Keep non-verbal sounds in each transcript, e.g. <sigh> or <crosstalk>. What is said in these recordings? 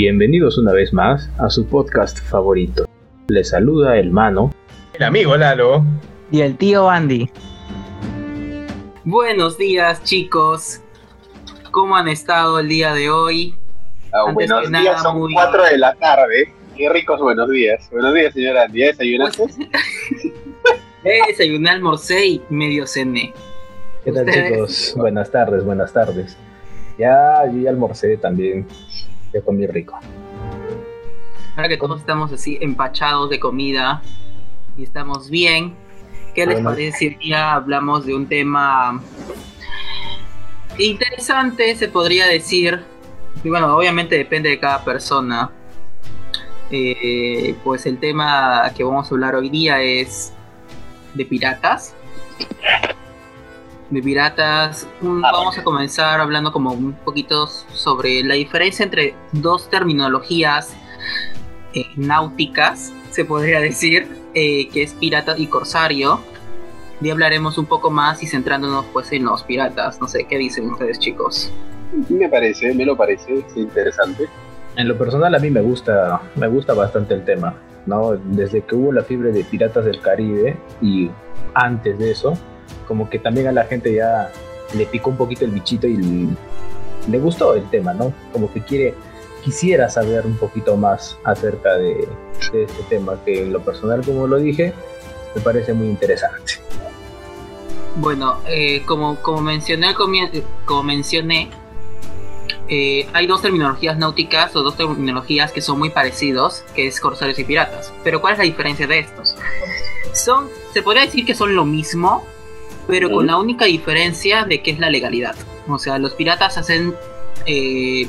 Bienvenidos una vez más a su podcast favorito. Les saluda el mano, el amigo Lalo y el tío Andy. Buenos días chicos, ¿cómo han estado el día de hoy? Ah, buenos días, son 4 de la tarde. Qué ricos buenos días. Buenos días, señora Andy. ¿Ya desayunaste? <laughs> eh, desayuné, almorcé y medio cené. ¿Qué tal chicos? Buenas tardes, buenas tardes. Ya, yo ya almorcé también. Ya comí rico. Ahora que todos estamos así empachados de comida y estamos bien, ¿qué les parece si ya hablamos de un tema interesante, se podría decir? Y bueno, obviamente depende de cada persona. Eh, pues el tema que vamos a hablar hoy día es de piratas de piratas. Ah, vamos a comenzar hablando como un poquito sobre la diferencia entre dos terminologías eh, náuticas, se podría decir, eh, que es pirata y corsario. Y hablaremos un poco más y centrándonos pues en los piratas. No sé, ¿qué dicen ustedes chicos? Me parece, me lo parece, es interesante. En lo personal a mí me gusta, me gusta bastante el tema, ¿no? Desde que hubo la fiebre de Piratas del Caribe y antes de eso, como que también a la gente ya le picó un poquito el bichito y le gustó el tema, ¿no? Como que quiere, quisiera saber un poquito más acerca de, este tema, que en lo personal, como lo dije, me parece muy interesante. Bueno, eh, como, como mencioné, como mencioné eh, hay dos terminologías náuticas o dos terminologías que son muy parecidos, que es corsarios y piratas. Pero ¿cuál es la diferencia de estos? Son, se podría decir que son lo mismo, pero con la única diferencia de que es la legalidad. O sea, los piratas hacen eh,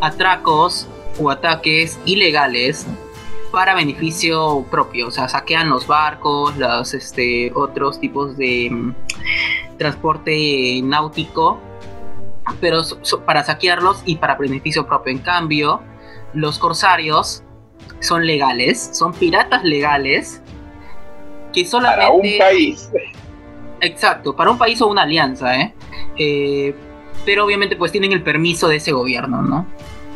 atracos o ataques ilegales para beneficio propio, o sea, saquean los barcos, los este, otros tipos de mm, transporte náutico, pero para saquearlos y para beneficio propio. En cambio, los corsarios son legales, son piratas legales que solamente para un país Exacto, para un país o una alianza, ¿eh? ¿eh? pero obviamente pues tienen el permiso de ese gobierno, ¿no?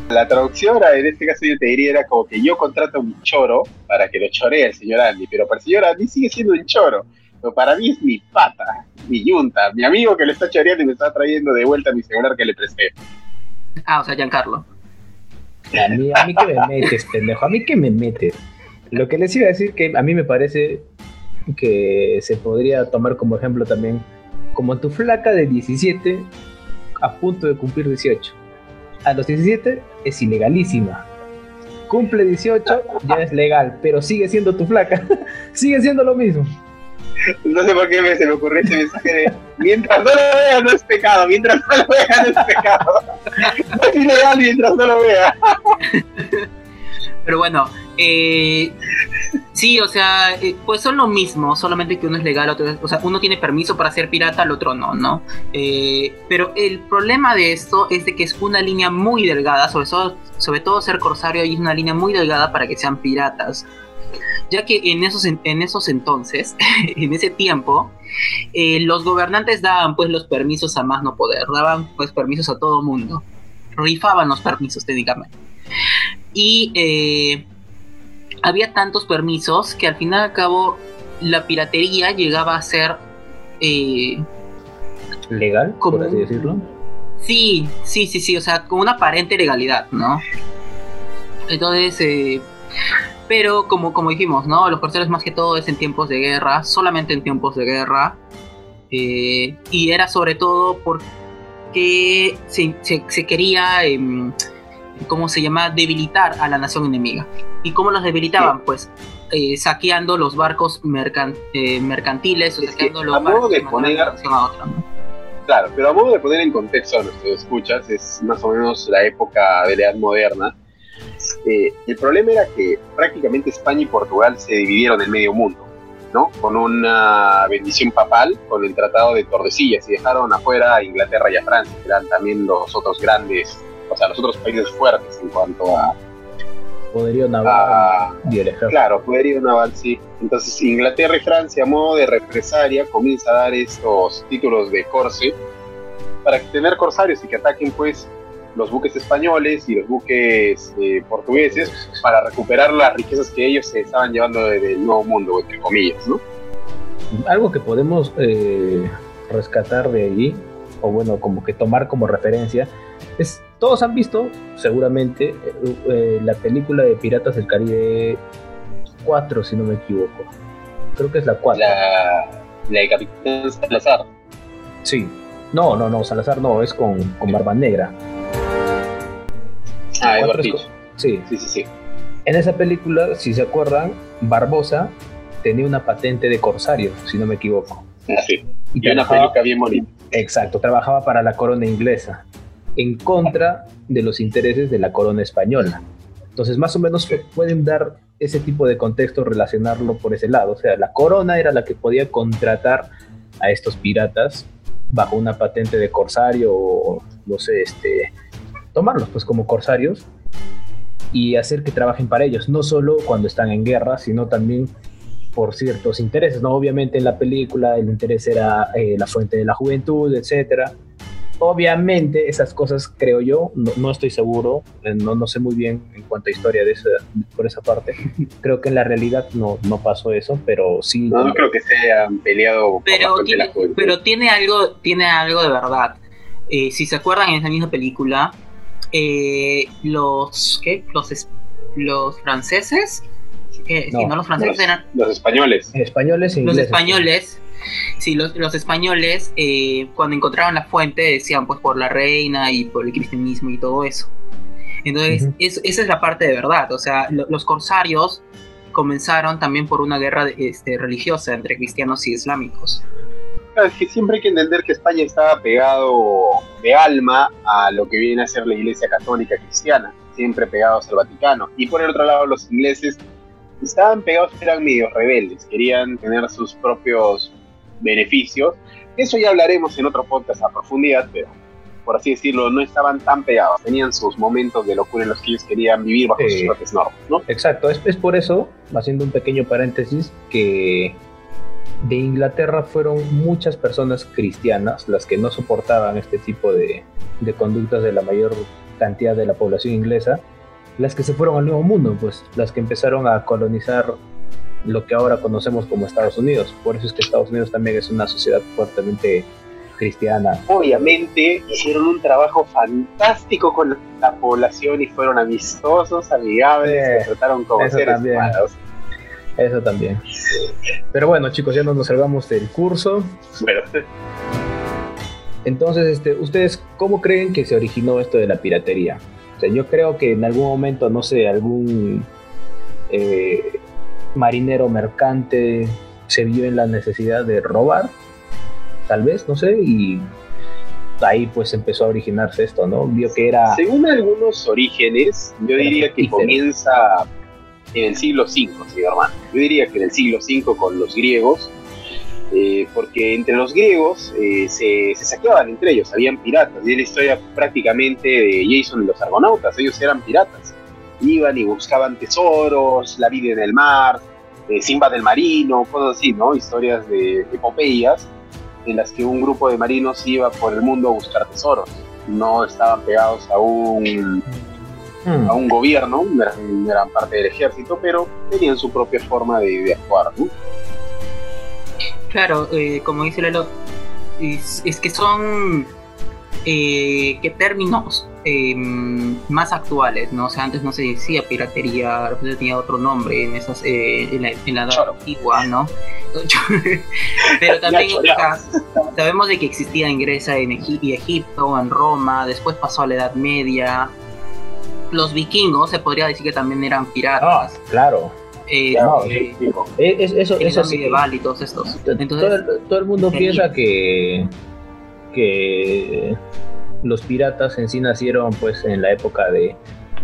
La traducción en este caso yo te diría era como que yo contrato a un choro para que lo choree el señor Andy, pero para el señor Andy sigue siendo un choro. Pero para mí es mi pata, mi yunta, mi amigo que le está choreando y me está trayendo de vuelta mi celular que le presté. Ah, o sea, Giancarlo. A mí, a mí que me metes, pendejo, a mí que me metes. Lo que les iba a decir que a mí me parece que se podría tomar como ejemplo también, como tu flaca de 17 a punto de cumplir 18. A los 17 es ilegalísima. Cumple 18, ya es legal, pero sigue siendo tu flaca. <laughs> sigue siendo lo mismo. No sé por qué me, se me ocurrió ese mensaje de mientras no lo vea no es pecado, mientras no lo vea no es pecado. <laughs> No es ilegal mientras no lo vea. Pero bueno, eh, sí, o sea, eh, pues son lo mismo, solamente que uno es legal, otro, o sea, uno tiene permiso para ser pirata, el otro no, ¿no? Eh, pero el problema de esto es de que es una línea muy delgada, sobre todo, sobre todo ser corsario es una línea muy delgada para que sean piratas. Ya que en esos, en esos entonces, <laughs> en ese tiempo, los gobernantes daban pues los permisos a más no poder, daban pues permisos a todo mundo, rifaban los permisos técnicamente. Y eh, había tantos permisos que al final y al cabo la piratería llegaba a ser... Eh, ¿Legal, por así decirlo? Sí, sí, sí, sí, o sea, con una aparente legalidad, ¿no? Entonces, eh, pero como, como dijimos, ¿no? Los corsarios más que todo es en tiempos de guerra, solamente en tiempos de guerra. y era sobre todo porque se, se quería em, ¿cómo se llama?, debilitar a la nación enemiga. ¿Y cómo los debilitaban? Pues eh, saqueando los barcos eh, mercantiles, o saqueando los barcos de poner... a otra, Claro, pero a modo de poner en contexto a nuestros escuchas, es más o menos la época de la Edad Moderna. Eh, el problema era que prácticamente España y Portugal se dividieron en medio mundo, ¿no? Con una bendición papal, con el Tratado de Tordesillas, y dejaron afuera a Inglaterra y a Francia, que eran también los otros grandes o sea, los otros países fuertes en cuanto a poderío naval Claro, poderío naval, sí. Entonces Inglaterra y Francia, a modo de represalia, comienza a dar estos títulos de corse para tener corsarios y que ataquen pues los buques españoles y los buques eh, portugueses para recuperar las riquezas que ellos se estaban llevando del Nuevo Mundo, entre comillas, ¿no? Algo que podemos eh, rescatar de ahí, o bueno, como que tomar como referencia, es, todos han visto, seguramente, eh, la película de Piratas del Caribe 4, si no me equivoco. Creo que es la 4. La, la de Capitán Salazar. Sí. No, no, no, Salazar no, es con, con Barba Negra. Ah, Edward Sí. sí, sí, sí. En esa película, si se acuerdan, Barbosa tenía una patente de corsario, si no me equivoco. Ah, sí. Y, una peluca bien bonita. Exacto, trabajaba para la corona inglesa, en contra de los intereses de la corona española. Entonces, más o menos pueden dar ese tipo de contexto, relacionarlo por ese lado. O sea, la corona era la que podía contratar a estos piratas bajo una patente de corsario o, no sé, este, tomarlos pues como corsarios y hacer que trabajen para ellos, no solo cuando están en guerra, sino también por ciertos intereses, ¿no? Obviamente en la película el interés era eh, la fuente de la juventud, etcétera. Obviamente esas cosas creo yo, no, estoy seguro, eh, no, no sé muy bien en cuanto a historia de esa, por esa parte. <laughs> Creo que en la realidad no, no pasó eso, pero sí. No, no creo que se hayan peleado. Pero, tiene, pero tiene algo, tiene algo de verdad. Eh, si se acuerdan en esa misma película, eh, los, ¿qué? Los, los franceses, no, los franceses eran... Los españoles. Españoles Los españoles, sí, los, los españoles, eh, cuando encontraron la fuente, decían pues por la reina y por el cristianismo y todo eso. Entonces, esa es la parte de verdad. O sea, los corsarios comenzaron también por una guerra este, religiosa entre cristianos y islámicos es que siempre hay que entender que España estaba pegado de alma a lo que viene a ser la Iglesia Católica Cristiana, siempre pegados al Vaticano. Y por el otro lado, los ingleses estaban pegados, eran medio rebeldes, querían tener sus propios beneficios. Eso ya hablaremos en otro podcast a profundidad, pero por así decirlo, no estaban tan pegados, tenían sus momentos de locura en los que ellos querían vivir bajo sus propias normas, ¿no? Exacto, es, es por eso, haciendo un pequeño paréntesis, que de Inglaterra fueron muchas personas cristianas las que no soportaban este tipo de, conductas de la mayor cantidad de la población inglesa, las que se fueron al Nuevo Mundo, pues las que empezaron a colonizar lo que ahora conocemos como Estados Unidos. Por eso es que Estados Unidos también es una sociedad fuertemente cristiana. Obviamente hicieron un trabajo fantástico con la población y fueron amistosos, amigables, se trataron como seres humanos. Eso también. Pero bueno, chicos, ya no nos salgamos del curso. Entonces, este, ¿ustedes cómo creen que se originó esto de la piratería? O sea, yo creo que en algún momento, no sé, algún eh, marinero mercante se vio en la necesidad de robar, tal vez, no sé, y ahí pues empezó a originarse esto, ¿no? Vio que era... Según algunos orígenes, yo diría que comienza en el siglo V, sí, hermano. Yo diría que en el siglo V con los griegos, eh, porque entre los griegos eh, se, saqueaban entre ellos, habían piratas, y es la historia prácticamente de Jason y los argonautas, ellos eran piratas, iban y buscaban tesoros, la vida en el mar, eh, Simba del marino, cosas así, ¿no? Historias de, de epopeyas en las que un grupo de marinos iba por el mundo a buscar tesoros, no estaban pegados a un a un gobierno, gran, gran parte del ejército, pero tenían su propia forma de, actuar. ¿no? Claro, eh, como dice Lalo, es, es que son eh, ¿qué términos em, más actuales, ¿no? O sea, antes no se decía piratería, tenía otro nombre en esas eh, en, la, edad antigua, ¿no? <laughs> Pero también sabemos de que existía en Grecia en Egipto, en Roma, después pasó a la Edad Media, los vikingos se podría decir que también eran piratas. Ah, claro. Eh, eh, eh eso, eso medieval y todos estos. todo, el, mundo piensa que, que los piratas en sí nacieron pues en la época de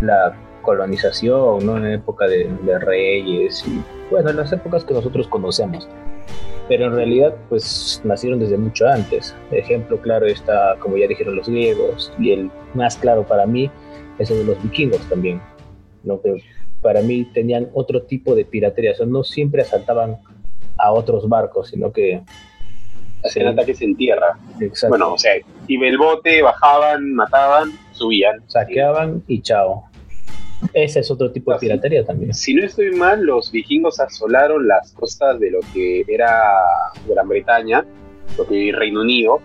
la colonización, ¿no? en la época de, reyes y bueno, en las épocas que nosotros conocemos. Pero en realidad pues nacieron desde mucho antes. Ejemplo claro está, como ya dijeron los griegos, y el más claro para mí eso de los vikingos también, ¿no? que para mí tenían otro tipo de piratería, o no siempre asaltaban a otros barcos, sino que hacían ataques en tierra. Bueno, o sea, y el bote, bajaban, mataban, subían. Saqueaban y chao. Ese es otro tipo de piratería también. Si no estoy mal, los vikingos asolaron las costas de lo que era Gran Bretaña, lo que era Reino Unido,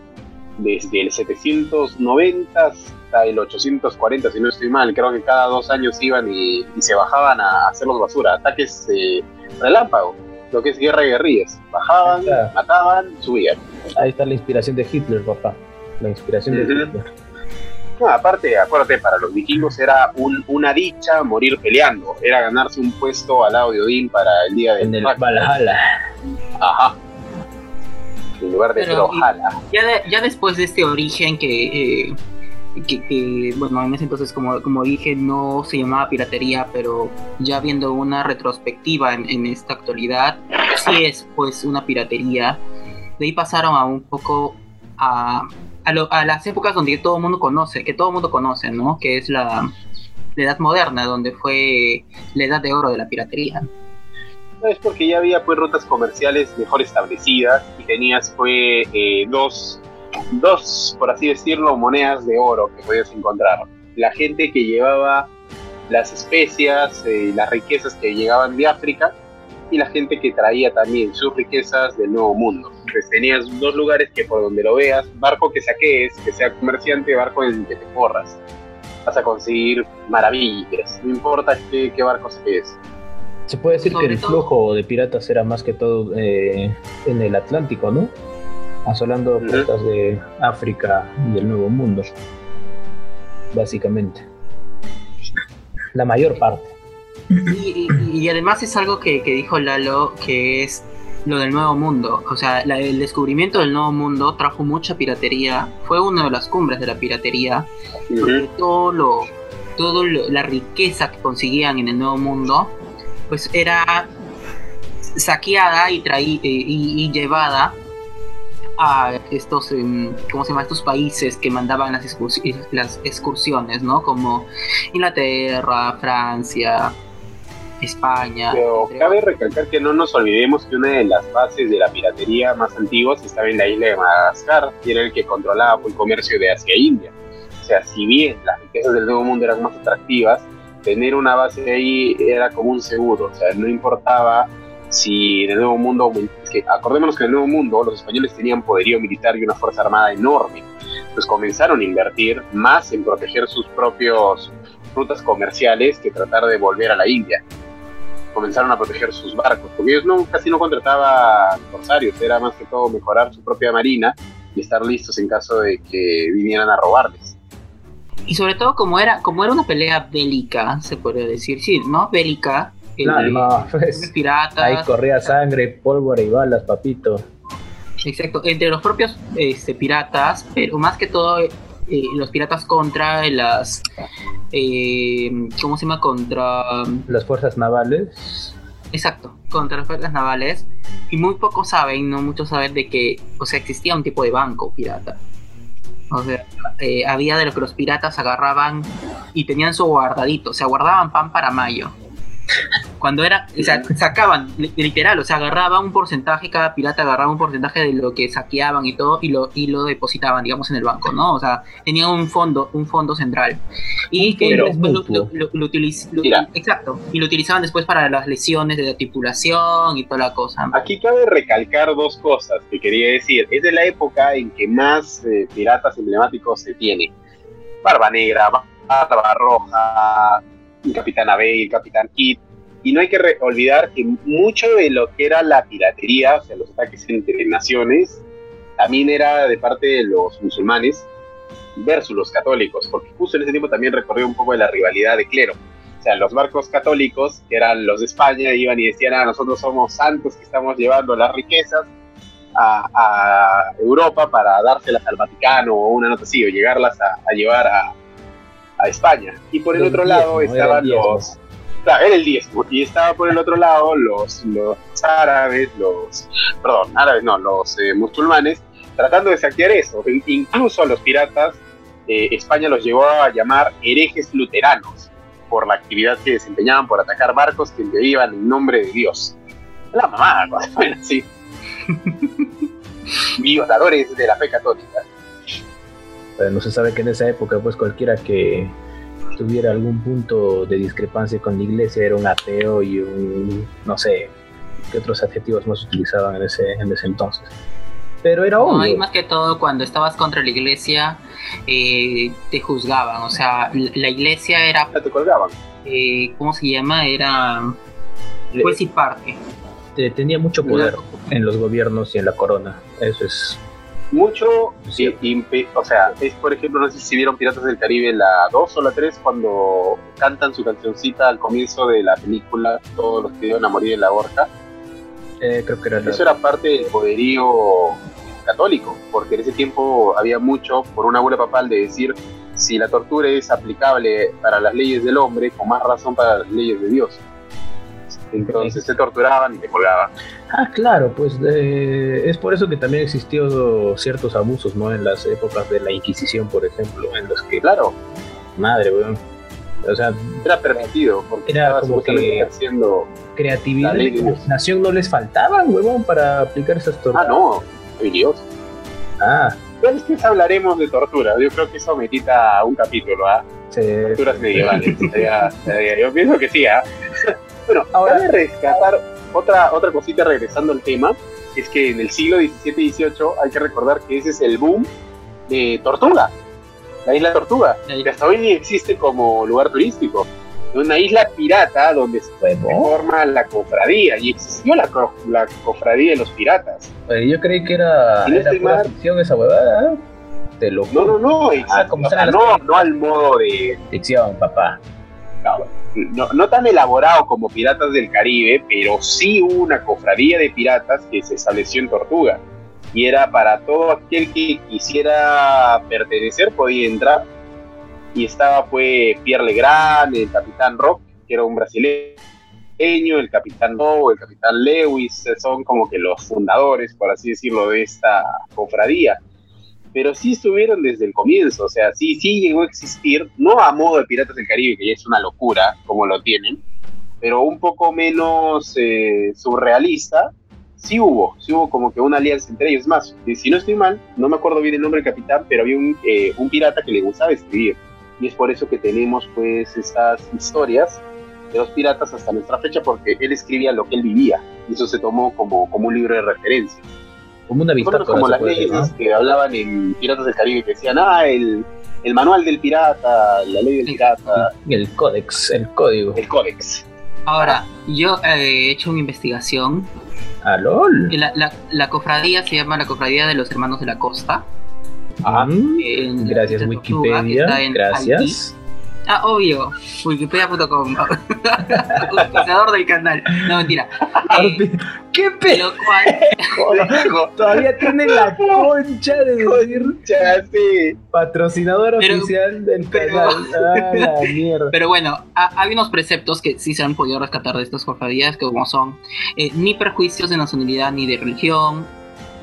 desde el 790 hasta el 840, si no estoy mal. Creo que cada dos años iban y, se bajaban a hacerlos basura, ataques eh, relámpago, lo que es guerra de guerrillas. Bajaban, mataban, subían. Ahí está la inspiración de Hitler, papá. La inspiración de Hitler. No, aparte, acuérdate, para los vikingos era una dicha morir peleando, era ganarse un puesto al lado de Odín para el día de En el Valhalla. Ajá. En lugar de Valhalla. Ya, ya después de este origen que, eh, que, bueno, en ese entonces como, como dije no se llamaba piratería, pero ya viendo una retrospectiva en, en esta actualidad, sí es pues una piratería. De ahí pasaron a un poco a a, las épocas donde todo el mundo conoce, que todo el mundo conoce, ¿no? Que es la, edad moderna, donde fue la edad de oro de la piratería. es porque ya había pues rutas comerciales mejor establecidas y tenías fue eh, dos, dos, por así decirlo, monedas de oro que podías encontrar. La gente que llevaba las especias, y eh, las riquezas que llegaban de África y la gente que traía también sus riquezas del Nuevo Mundo. Entonces tenías dos lugares que por donde lo veas, barco que saques, que sea comerciante, barco en el que te corras, vas a conseguir maravillas, no importa qué, barco saques. Se puede decir que el flujo de piratas era más que todo eh, en el Atlántico, ¿no? Asolando costas de África y el Nuevo Mundo, básicamente. La mayor parte. Y, además es algo que, dijo Lalo, que es lo del nuevo mundo. O sea, el descubrimiento del nuevo mundo trajo mucha piratería. Fue una de las cumbres de la piratería. Porque todo lo, todo la riqueza que conseguían en el nuevo mundo, pues era saqueada y, traí, eh, y llevada a estos, em, ¿cómo se llama? Estos países que mandaban las, las excursiones, ¿no? Como Inglaterra, Francia, España. Pero cabe recalcar que no nos olvidemos que una de las bases de la piratería más antiguas estaba en la isla de Madagascar, y era el que controlaba el comercio de Asia e India. O sea, si bien las riquezas del Nuevo Mundo eran más atractivas, tener una base ahí era como un seguro, o sea, no importaba si en el Nuevo Mundo, acordémonos que en el Nuevo Mundo los españoles tenían poderío militar y una fuerza armada enorme, pues comenzaron a invertir más en proteger sus propios rutas comerciales que tratar de volver a la India comenzaron a proteger sus barcos, porque ellos no, casi no contrataban corsarios, era más que todo mejorar su propia marina y estar listos en caso de que vinieran a robarles. Y sobre todo como era, como era una pelea bélica, se podría decir, sí, ¿no? Bélica. Claro, pues, piratas. Ahí corría sangre, pólvora y balas, papito. Exacto, entre los propios este, piratas, pero más que todo eh, los piratas contra las eh, ¿cómo se llama? contra las fuerzas navales exacto contra las fuerzas navales y muy pocos saben no muchos saben de que o sea existía un tipo de banco pirata o sea eh, había de lo que los piratas agarraban y tenían su guardadito o sea guardaban pan para mayo cuando era, o sea, sacaban, literal, o sea, agarraban un porcentaje, cada pirata agarraba un porcentaje de lo que saqueaban y todo, y lo, y lo depositaban, digamos, en el banco, ¿no? O sea, tenían un fondo, un fondo central. Y que después lo, lo, exacto, y lo utilizaban después para las lesiones de la tripulación y toda la cosa. Aquí cabe recalcar dos cosas que quería decir. Es de la época en que más eh, piratas emblemáticos se tiene. Barba Negra, Barba Roja, Capitán Abe y el Capitán Kit. Y no hay que olvidar que mucho de lo que era la piratería, o sea, los ataques entre naciones, también era de parte de los musulmanes versus los católicos, porque justo en ese tiempo también recorrió un poco de la rivalidad de clero. O sea, los barcos católicos, que eran los de España, iban y decían, ah, nosotros somos santos que estamos llevando las riquezas a, Europa para dárselas al Vaticano o una nota así, o llegarlas a llevar a, a España. Y por el otro lado estaban los... Claro, era el 10, y estaba por el otro lado los, los árabes, los... Perdón, árabes no, los eh, musulmanes, tratando de saquear eso. Incluso a los piratas, eh, España los llevó a llamar herejes luteranos por la actividad que desempeñaban por atacar barcos que iban en nombre de Dios. La mamá, <laughs> bueno, así. <laughs> Violadores de la fe católica. no se sabe que en esa época, pues cualquiera que tuviera algún punto de discrepancia con la iglesia era un ateo y un, no sé, qué otros adjetivos más utilizaban en ese, en ese entonces. Pero era obvio. No, y más que todo cuando estabas contra la iglesia eh, te juzgaban, o sea, la iglesia era... Te colgaban. Eh, ¿Cómo se llama? Era juez y parte. Tenía mucho poder en los gobiernos y en la corona, eso es mucho, sí. o sea, es por ejemplo, no sé si vieron Piratas del Caribe la 2 o la 3 cuando cantan su cancioncita al comienzo de la película, todos los que iban a morir en la horca. Eh, creo que era Eso era parte del poderío católico, porque en ese tiempo había mucho, por una abuela papal, de decir, si la tortura es aplicable para las leyes del hombre, con más razón para las leyes de Dios. Entonces se torturaban y se colgaban. Ah, claro, pues es por eso que también existió ciertos abusos, ¿no? En las épocas de la Inquisición, por ejemplo, en los que... Claro. Madre, weón. O sea, era permitido, porque era como que haciendo creatividad y imaginación no les faltaban, huevón, para aplicar esas torturas. Ah, no, Dios. Ah. Después hablaremos de tortura. Yo creo que eso merita un capítulo, ¿ah? Sí. Torturas medievales. yo pienso que sí, ¿ah? Bueno, ahora de rescatar otra, otra cosita regresando al tema, es que en el siglo XVII y XVIII hay que recordar que ese es el boom de Tortuga, la isla Tortuga, que hasta hoy existe como lugar turístico. Una isla pirata donde se forma la cofradía y existió la, la cofradía de los piratas. yo creí que era, era ficción esa huevada. ¿eh? lo no, no, no, ah, no, no al modo de ficción, papá no, tan elaborado como Piratas del Caribe, pero sí hubo una cofradía de piratas que se estableció en Tortuga. Y era para todo aquel que quisiera pertenecer, podía entrar. Y estaba fue Pierre Legrand, el Capitán Rock, que era un brasileño, el Capitán No, el Capitán Lewis, son como que los fundadores, por así decirlo, de esta cofradía pero sí estuvieron desde el comienzo, o sea, sí, sí llegó a existir, no a modo de Piratas del Caribe, que ya es una locura, como lo tienen, pero un poco menos eh, surrealista, sí hubo, sí hubo como que una alianza entre ellos más. Y si no estoy mal, no me acuerdo bien el nombre del capitán, pero había un, eh, un pirata que le gustaba escribir. Y es por eso que tenemos pues estas historias de los piratas hasta nuestra fecha, porque él escribía lo que él vivía, y eso se tomó como, como un libro de referencia. Como una Como las leyes que hablaban en Piratas del Caribe, que decían, ah, el, el manual del pirata, la ley del pirata. El códex, el código. El códex. Ahora, yo eh, he hecho una investigación. ¿Ah, lol? La, la, la, cofradía se llama la Cofradía de los Hermanos de la Costa. Ah, gracias Wikipedia, gracias. Ah, obvio. Wikipedia.com. Utilizador <laughs> del canal. No, mentira. Eh, ¿Qué pedo? <laughs> Todavía tiene la concha de decir patrocinador oficial del canal. Ah, la <laughs> mierda. Pero bueno, hay unos preceptos que sí se han podido rescatar de estas cofradías, que como son eh, ni perjuicios de nacionalidad ni de religión,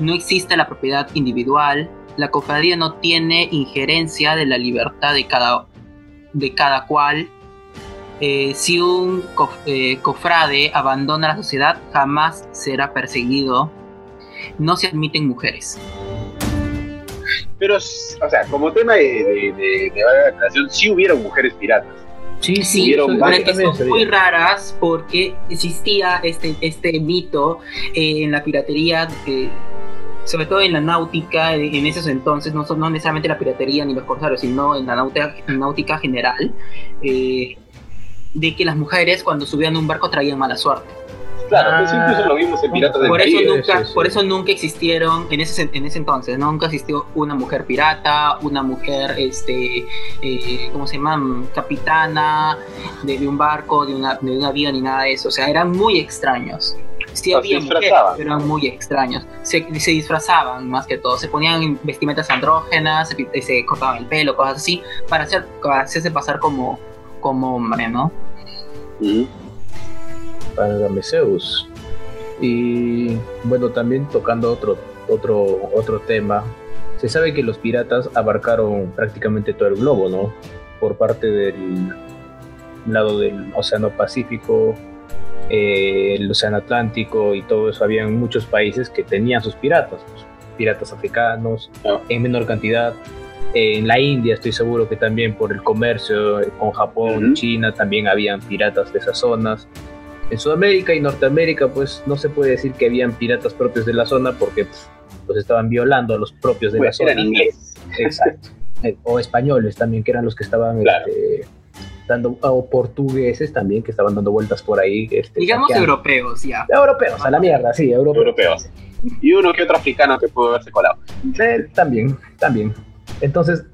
no existe la propiedad individual, la cofradía no tiene injerencia de la libertad de cada de cada cual. Eh, si un eh, cofrade abandona la sociedad, jamás será perseguido. No se admiten mujeres. Pero, o sea, como tema de, de, de, sí hubieron mujeres piratas. Sí, sí, son muy raras porque existía este, este mito eh, en la piratería sobre todo en la náutica, en esos entonces, no, no necesariamente la piratería ni los corsarios, sino en la náutica, náutica general, eh, de que las mujeres cuando subían a un barco traían mala suerte. Claro, eso incluso lo vimos en Piratas del por eso nunca, Por eso nunca existieron, en ese, en ese entonces, nunca existió una mujer pirata, una mujer, este, eh, ¿cómo se llama? Capitana de, un barco, de, una, de un avión ni nada de eso. O sea, eran muy extraños. Sí había mujeres, pero eran muy extraños. Se, se, disfrazaban más que todo, se ponían vestimentas andrógenas, se, se, cortaban el pelo, cosas así, para, hacer, para hacerse pasar como, como hombre, ¿no? Para Gameseus. Y bueno, también tocando otro, otro, otro tema, se sabe que los piratas abarcaron prácticamente todo el globo, ¿no? Por parte del lado del Océano Pacífico, eh, el Océano Atlántico y todo eso, habían muchos países que tenían sus piratas, pues, piratas africanos, en menor cantidad, En la India estoy seguro que también por el comercio con Japón, China, también habían piratas de esas zonas. En Sudamérica y Norteamérica, pues no se puede decir que habían piratas propios de la zona porque pues, los estaban violando a los propios de la zona. Eran ingleses. Exacto. Eh, <laughs> o españoles también, que eran los que estaban este, dando, o portugueses también, que estaban dando vueltas por ahí. Este, Digamos europeos, ya. Europeos, a la mierda, sí, europeos. europeos. Y uno que otro africano que pudo haberse colado. Eh, también, también. Entonces,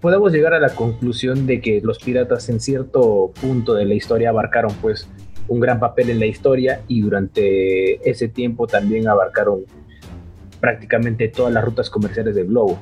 podemos llegar a la conclusión de que los piratas en cierto punto de la historia abarcaron pues un gran papel en la historia y durante ese tiempo también abarcaron prácticamente todas las rutas comerciales del globo.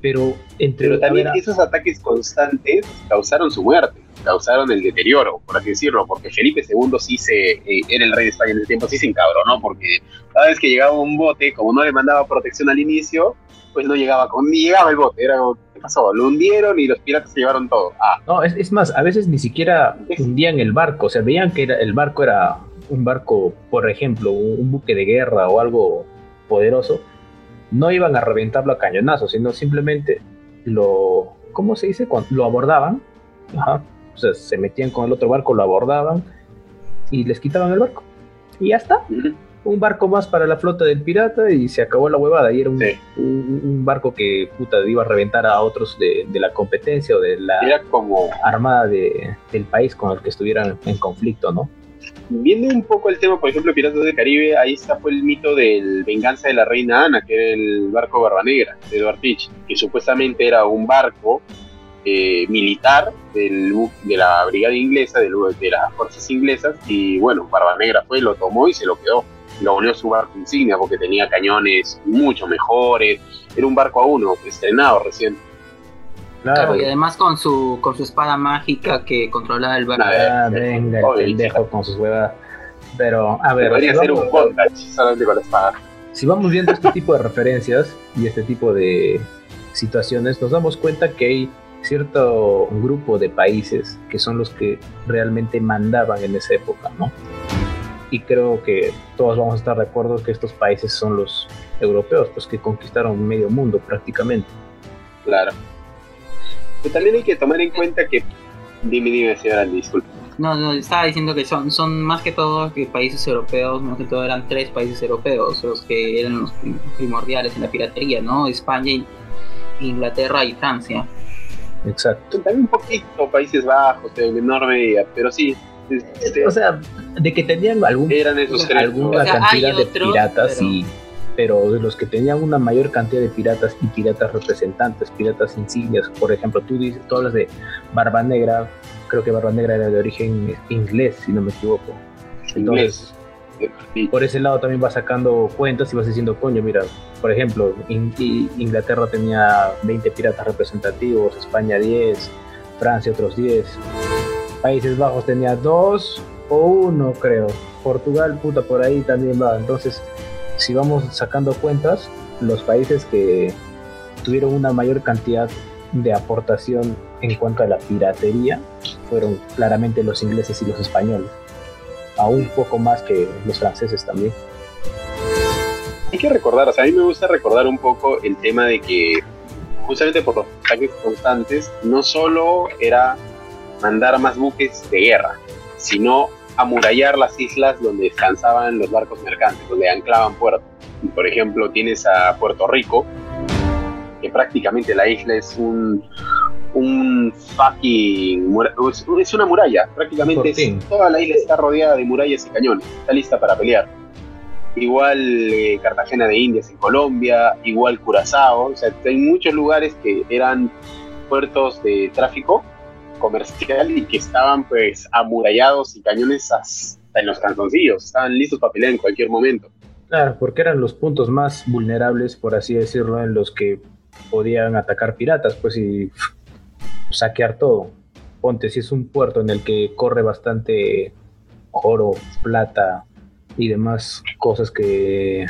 Pero entre Pero también esos ataques constantes causaron su muerte, causaron el deterioro, por así decirlo, porque Felipe II sí se eh, era el rey de España en ese tiempo, sí se encabronó, porque cada vez que llegaba un bote, como no le mandaba protección al inicio, pues no llegaba con, ni llegaba el bote, era ¿qué pasó? Lo hundieron y los piratas se llevaron todo. Ah. No, es, es más, a veces ni siquiera hundían el barco, o sea, veían que el barco era un barco, por ejemplo, un, buque de guerra o algo poderoso, no iban a reventarlo a cañonazos, sino simplemente lo, ¿cómo se dice? Cuando lo abordaban, ajá, o sea, se metían con el otro barco, lo abordaban y les quitaban el barco. Y ya está un barco más para la flota del pirata y se acabó la huevada. Y era un, barco que puta iba a reventar a otros de, la competencia o de la como... armada de, del país con el que estuvieran en conflicto, ¿no? Viendo un poco el tema, por ejemplo, Piratas del Caribe, ahí está fue el mito del venganza de la reina Ana, que era el barco Barba Negra de Edward Teach, que supuestamente era un barco eh, militar del, de la brigada inglesa, de, las fuerzas inglesas, y bueno, Barba Negra fue, lo tomó y se lo quedó lo volvió su barco insignia porque tenía cañones mucho mejores. Era un barco a uno, estrenado recién. Claro. y además con su con su espada mágica que controlaba el barco. Ah, venga, el pendejo con sus huevas. Pero, a ver. Podría ser un bondage solamente con la espada. Si vamos viendo este tipo de referencias y este tipo de situaciones, nos damos cuenta que hay cierto grupo de países que son los que realmente mandaban en esa época, ¿no? y creo que todos vamos a estar de acuerdo que estos países son los europeos, pues que conquistaron medio mundo prácticamente. Claro. Pero también hay que tomar en cuenta que... Dime, dime, señora, disculpe. No, no, estaba diciendo que son, son más que todo que países europeos, más que todo eran tres países europeos los que eran los primordiales en la piratería, ¿no? España, Inglaterra y Francia. Exacto. También un poquito Países Bajos, de menor medida, pero sí, este, o sea, de que tenían algún, alguna cantidad de piratas, pero... Y, pero de los que tenían una mayor cantidad de piratas y piratas representantes, piratas insignias, por ejemplo, tú dices, tú hablas de Barba Negra, creo que Barba Negra era de origen inglés, si no me equivoco. Entonces, por ese lado también vas sacando cuentas y vas diciendo, coño, mira, por ejemplo, Inglaterra tenía 20 piratas representativos, España 10, Francia otros 10. Países Bajos tenía dos o uno, creo. Portugal, puta, por ahí también va. Entonces, si vamos sacando cuentas, los países que tuvieron una mayor cantidad de aportación en cuanto a la piratería fueron claramente los ingleses y los españoles. Aún poco más que los franceses también. Hay que recordar, o sea, a mí me gusta recordar un poco el tema de que justamente por los ataques constantes, no solo era mandar más buques de guerra, sino amurallar las islas donde descansaban los barcos mercantes, donde anclaban puertos. Por ejemplo, tienes a Puerto Rico, que prácticamente la isla es un, un fucking. Es una muralla, prácticamente toda la isla está rodeada de murallas y cañones, está lista para pelear. Igual eh, Cartagena de Indias en Colombia, igual Curazao, o sea, hay muchos lugares que eran puertos de tráfico comercial y que estaban pues amurallados y cañones hasta en los canzoncillos, estaban listos para pelear en cualquier momento. Claro, porque eran los puntos más vulnerables, por así decirlo, en los que podían atacar piratas, pues y saquear todo. Ponte, si es un puerto en el que corre bastante oro, plata y demás cosas que,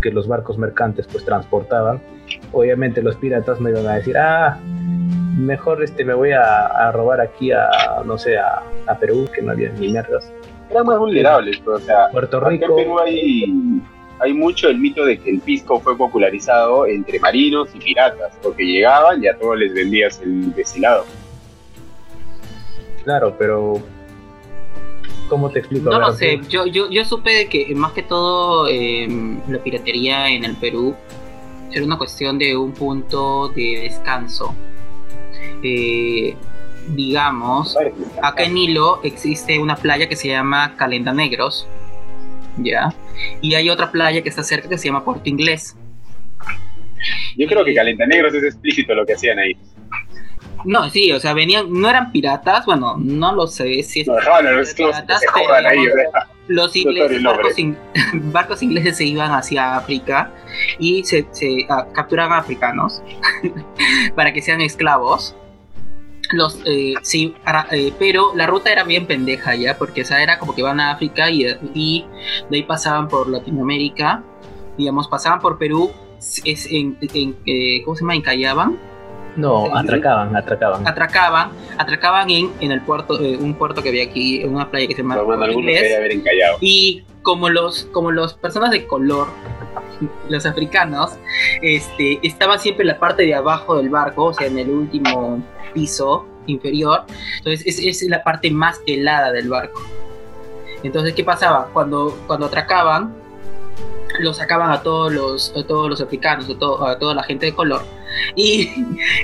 que los barcos mercantes pues transportaban, obviamente los piratas me iban a decir, ah, mejor este me voy a, robar aquí a, no sé, a, Perú, que no había ni merdas. Eran más vulnerables, pues, o sea, Puerto Rico. En Perú hay hay mucho el mito de que el pisco fue popularizado entre marinos y piratas, porque llegaban y a todos les vendías el destilado. Claro, pero ¿cómo te explico? No lo sé, yo, yo, yo supe de que más que todo em, la piratería en el Perú era una cuestión de un punto de descanso. Eh, digamos, acá en Hilo existe una playa que se llama Calenda Negros, ¿ya? Y hay otra playa que está cerca que se llama Puerto Inglés. Yo creo que Calenda Negros es explícito lo que hacían ahí. No, sí, o sea, venían, no eran piratas, bueno, no lo sé si es no, los, piratas, ahí, los ingleses, <laughs> barcos, ingleses se iban hacia África y se, se ah, capturaban africanos <laughs> para que sean esclavos. Los eh, sí eh, pero la ruta era bien pendeja ya porque esa era como que van a África y, y de ahí pasaban por Latinoamérica. Digamos pasaban por Perú es en, eh, cómo se llama encallaban no atracaban atracaban atracaban atracaban en, en el puerto un puerto que había aquí en una playa que se llama y como los como los personas de color los africanos este estaban siempre en la parte de abajo del barco o sea en el último piso inferior. Entonces es, es la parte más helada del barco. Entonces, ¿qué pasaba? Cuando, cuando atracaban, los sacaban a todos los, a todos los africanos, a, todo, a toda la gente de color, y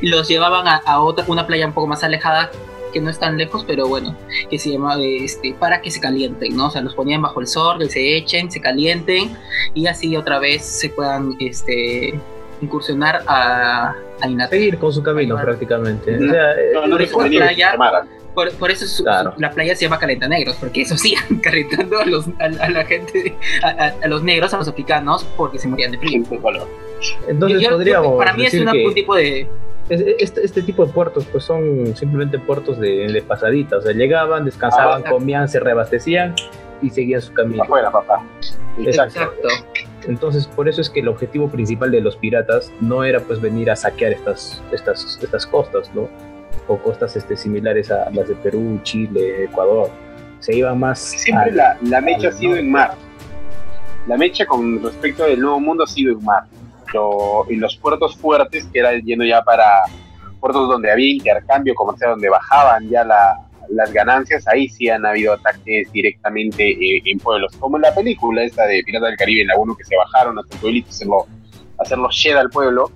los llevaban a, otra, una playa un poco más alejada, que no es tan lejos, pero bueno, que se llama este, para que se calienten, ¿no? O sea, los ponían bajo el sol, que se echen, se calienten, y así otra vez se puedan este, incursionar a, a Seguir con su camino prácticamente. Por, eso la playa se llama Calenta Negros, porque eso sí, <laughs> calentando a, los, a, la gente, a, los negros, a los africanos, porque se morían de frío. Entonces podríamos. Para mí es un tipo de. Este, este, tipo de puertos pues son simplemente puertos de, de pasadita, o sea, llegaban, descansaban, ah, comían, se reabastecían y seguían su camino. Afuera, papá. Exacto. Entonces, por eso es que el objetivo principal de los piratas no era pues venir a saquear estas, estas, estas costas, ¿no? O costas este, similares a las de Perú, Chile, Ecuador. Se iban más... Siempre la, la, mecha ha sido en mar. La mecha con respecto del Nuevo Mundo ha sido en mar. y los puertos fuertes, que era yendo ya para puertos donde había intercambio comercial, donde bajaban ya la, las ganancias, ahí sí han habido ataques directamente eh, en pueblos, como en la película esta de Pirata del Caribe, en la 1 que se bajaron hasta el pueblito, hacerlo, hacerlo shed al pueblo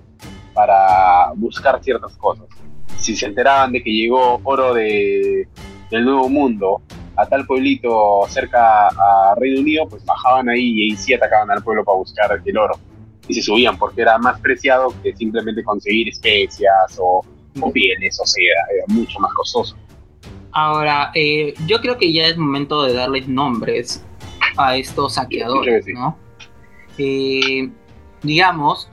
para buscar ciertas cosas. Si se enteraban de que llegó oro de, del Nuevo Mundo a tal pueblito cerca a Reino Unido, pues bajaban ahí y ahí sí atacaban al pueblo para buscar el oro. Y se subían porque era más preciado que simplemente conseguir especias o, o pieles o sea, era mucho más costoso. Ahora, eh, yo creo que ya es momento de darles nombres a estos saqueadores, ¿no? Eh, digamos,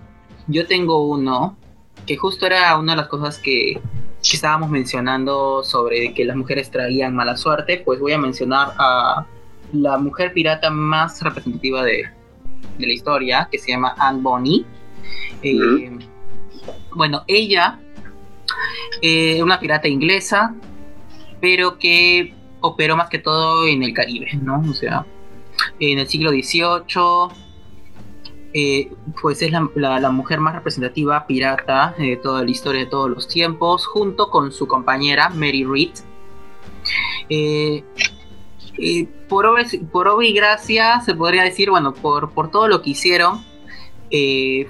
yo tengo uno que justo era una de las cosas que, estábamos mencionando sobre que las mujeres traían mala suerte, pues voy a mencionar a la mujer pirata más representativa de, la historia, que se llama Anne Bonny. Eh, bueno, ella es una pirata inglesa pero que operó más que todo en el Caribe, ¿no? O sea, en el siglo XVIII, eh, pues es la, mujer más representativa pirata de toda la historia de todos los tiempos, junto con su compañera Mary Read. Eh, eh, por, obra, por y gracia, se podría decir, bueno, por, por todo lo que hicieron,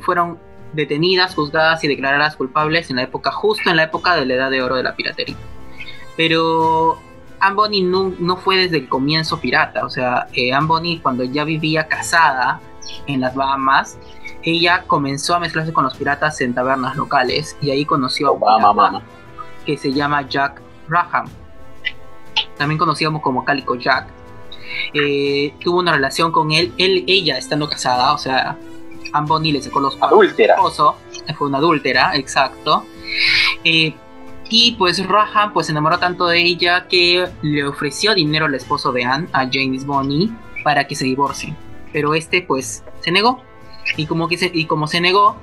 fueron detenidas, juzgadas y declaradas culpables en la época, justo en la época de la edad de oro de la piratería. Pero Anne no, no, fue desde el comienzo pirata, o sea, eh, cuando ya vivía casada en las Bahamas, ella comenzó a mezclarse con los piratas en tabernas locales y ahí conoció a un que se llama Jack Raham, también conocíamos como Calico Jack. Eh, tuvo una relación con él, él, ella estando casada, o sea, Anne le sacó los adúltera. esposo, fue una adúltera, exacto. Eh, y pues Raham pues se enamoró tanto de ella que le ofreció dinero al esposo de Anne, a James Bonnie, para que se divorcien. Pero este pues se negó. Y como, que se, y como se negó,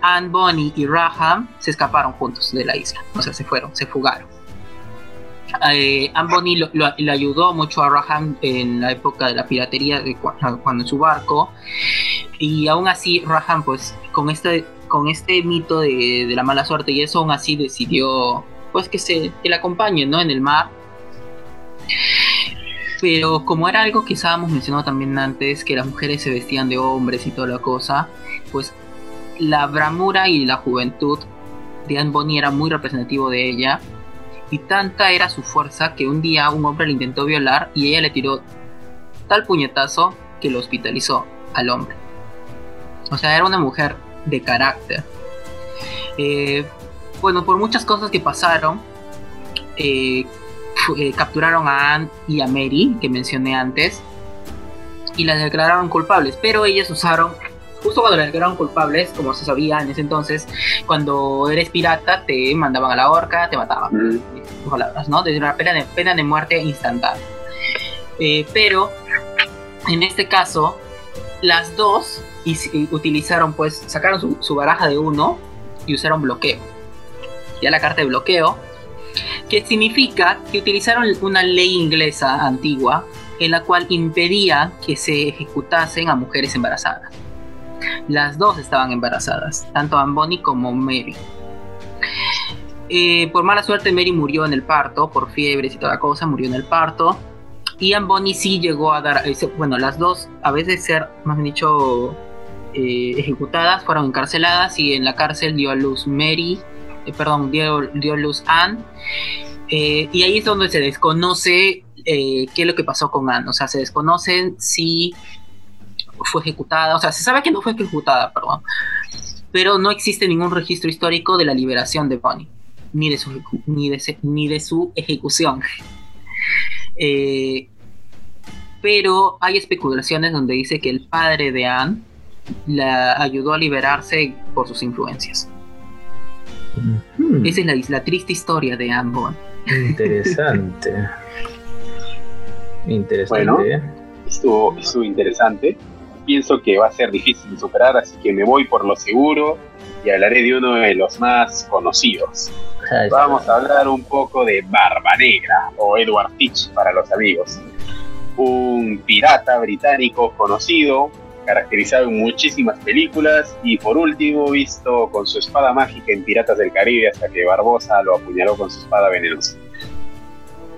Anne Bonnie y Raham se escaparon juntos de la isla. O sea, se fueron, se fugaron. eh, Amboni le ayudó mucho a Raham en la época de la piratería, de cuando, en su barco, y aún así Raham, pues con este, con este mito de, la mala suerte y eso, aún así decidió pues que se que le acompañe ¿no? en el mar. Pero como era algo que estábamos mencionando también antes, que las mujeres se vestían de hombres y toda la cosa, pues la bramura y la juventud de Anne Bonny era muy representativo de ella y tanta era su fuerza que un día un hombre le intentó violar y ella le tiró tal puñetazo que lo hospitalizó al hombre. O sea, era una mujer de carácter. Eh, bueno, por muchas cosas que pasaron, eh, eh, capturaron a Anne y a Mary, que mencioné antes, y las declararon culpables, pero ellas usaron justo cuando le declararon culpables, como se sabía en ese entonces, cuando eres pirata te mandaban a la horca, te mataban. Mm. Palabras, ¿no? Desde una pena de, pena de muerte instantánea. Eh, pero en este caso, las dos utilizaron, pues, sacaron su, su baraja de uno y usaron bloqueo. Ya la carta de bloqueo, que significa que utilizaron una ley inglesa antigua en la cual impedía que se ejecutasen a mujeres embarazadas. Las dos estaban embarazadas, tanto Amboni como Mary. Eh, por mala suerte, Mary murió en el parto, por fiebres y toda cosa, murió en el parto. Y Amboni sí llegó a dar, eh, bueno, las dos, a veces ser, más dicho, eh, ejecutadas, fueron encarceladas y en la cárcel dio a luz Mary, perdón, dio, dio, luz Anne. y ahí es donde se desconoce qué es lo que pasó con Anne. O sea, se desconocen si fue ejecutada, o sea, se sabe que no fue ejecutada, perdón, pero no existe ningún registro histórico de la liberación de Bonnie, ni de su, ni de, ni de su ejecución. Eh, pero hay especulaciones donde dice que el padre de Anne la ayudó a liberarse por sus influencias. Esa es la, triste historia de Anne Bonnie. Interesante. <laughs> Interesante. Bueno, estuvo, estuvo interesante pienso que va a ser difícil de superar, así que me voy por lo seguro y hablaré de uno de los más conocidos. Vamos a hablar un poco de Barba Negra o Edward Teach para los amigos. Un pirata británico conocido, caracterizado en muchísimas películas y por último visto con su espada mágica en Piratas del Caribe hasta que Barbosa lo apuñaló con su espada venenosa.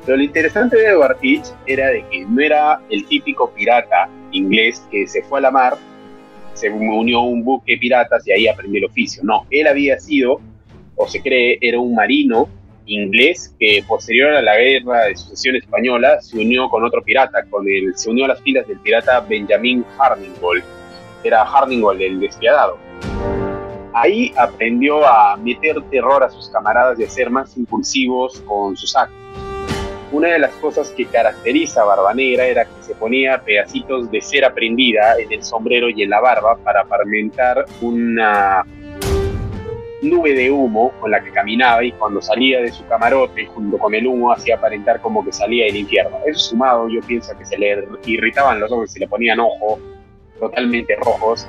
Pero lo interesante de Edward Teach era de que no era el típico pirata inglés que se fue a la mar, se unió a un buque piratas y ahí aprendió el oficio. No, él había sido, o se cree, era un marino inglés que posterior a la guerra de sucesión española se unió con otro pirata, con el, se unió a las filas del pirata Benjamin Harningold. Era Harningold el despiadado. Ahí aprendió a meter terror a sus camaradas y a ser más impulsivos con sus actos una de las cosas que caracteriza a Barba Negra era que se ponía pedacitos de cera prendida en el sombrero y en la barba para aparentar una nube de humo con la que caminaba y cuando salía de su camarote junto con el humo hacía aparentar como que salía del infierno. Eso sumado yo pienso que se le irritaban los ojos, se le ponían ojos totalmente rojos,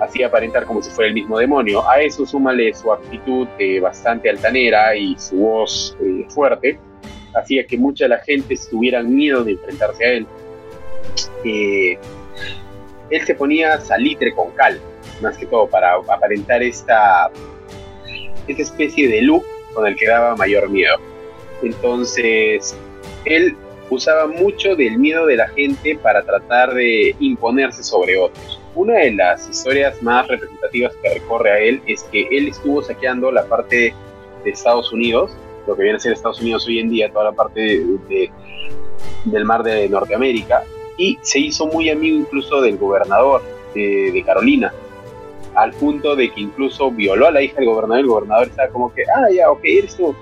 hacía aparentar como si fuera el mismo demonio. A eso súmale su actitud eh, bastante altanera y su voz eh, fuerte hacía que mucha de la gente tuviera miedo de enfrentarse a él. Eh, él se ponía salitre con cal, más que todo, para aparentar esta, esta especie de look con el que daba mayor miedo. Entonces, él usaba mucho del miedo de la gente para tratar de imponerse sobre otros. Una de las historias más representativas que recorre a él es que él estuvo saqueando la parte de Estados Unidos lo que viene a ser Estados Unidos hoy en día, toda la parte del mar de Norteamérica, y se hizo muy amigo incluso del gobernador de, Carolina, al punto de que incluso violó a la hija del gobernador, el gobernador estaba como que, ah, ya, ok, eres tú,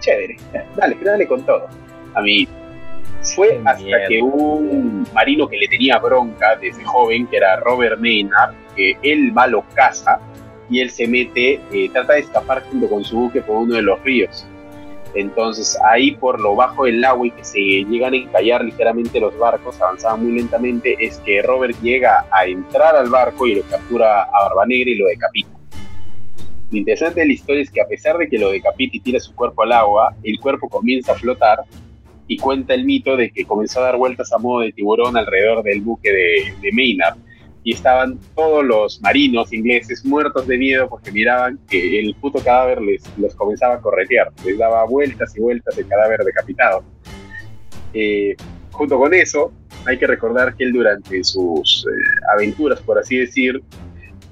chévere, dale, dale con todo. A mí fue hasta que un marino que le tenía bronca desde joven, que era Robert Maynard, que él va lo caza y él se mete, eh, trata de escapar junto con su buque por uno de los ríos. Entonces ahí por lo bajo del agua y que se llegan a encallar ligeramente los barcos, avanzaban muy lentamente, es que Robert llega a entrar al barco y lo captura a Barba Negra y lo decapita. Lo interesante de la historia es que a pesar de que lo decapita y tira su cuerpo al agua, el cuerpo comienza a flotar y cuenta el mito de que comenzó a dar vueltas a modo de tiburón alrededor del buque de Maynard y estaban todos los marinos ingleses muertos de miedo porque miraban que el puto cadáver les, les comenzaba a corretear, les daba vueltas y vueltas el cadáver decapitado. Eh, junto con eso, hay que recordar que él durante sus eh, aventuras, por así decir,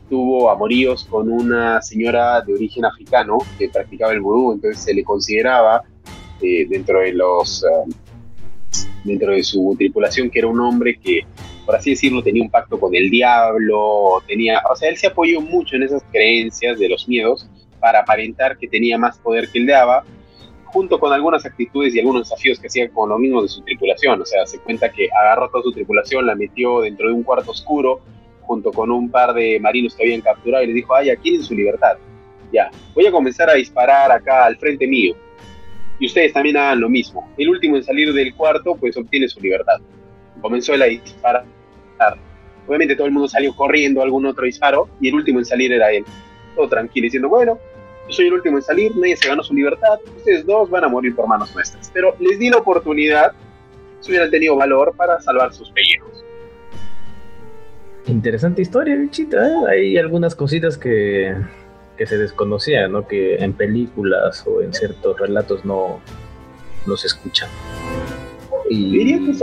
tuvo amoríos con una señora de origen africano que practicaba el vudú, entonces se le consideraba eh, dentro de los dentro de su tripulación que era un hombre que por así decirlo, tenía un pacto con el diablo, tenía, o sea, él se apoyó mucho en esas creencias de los miedos para aparentar que tenía más poder que el de Ava, junto con algunas actitudes y algunos desafíos que hacía con lo mismo de su tripulación, o sea, se cuenta que agarró toda su tripulación, la metió dentro de un cuarto oscuro, junto con un par de marinos que habían capturado y les dijo, ay, aquí en su libertad, ya, voy a comenzar a disparar acá al frente mío, y ustedes también hagan lo mismo. El último en salir del cuarto, pues obtiene su libertad. Comenzó él a disparar Obviamente todo el mundo salió corriendo a algún otro disparo y el último en salir era él. Todo tranquilo, diciendo, bueno, yo soy el último en salir, nadie se ganó su libertad, ustedes dos van a morir por manos nuestras. Pero les di la oportunidad, si hubieran tenido valor para salvar sus pellejos. Interesante historia, bichita. ¿eh? Hay algunas cositas que, que se desconocían, ¿no? Que en películas o en ciertos relatos no, no se escuchan. Y... Diría que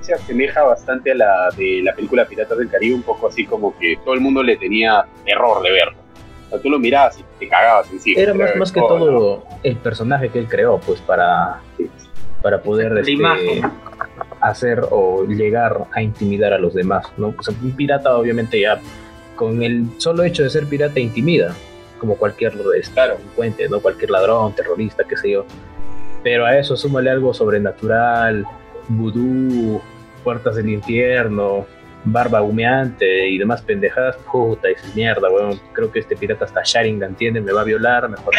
se asemeja bastante a la de la película Piratas del Caribe, un poco así como que todo el mundo le tenía terror de verlo. O sea, tú lo mirabas y te cagabas encima. Era más, más que todo el personaje que él creó, pues para, para poder este, hacer o llegar a intimidar a los demás. ¿no? Un pirata obviamente ya con el solo hecho de ser pirata intimida, como cualquier este, claro. delincuente, ¿no? cualquier ladrón, terrorista, qué sé yo. Pero a eso súmale algo sobrenatural, vudú, puertas del infierno, barba humeante y demás pendejadas, puta, es mierda, weón. Creo que este pirata hasta Sharingan tiene, me va a violar, mejor.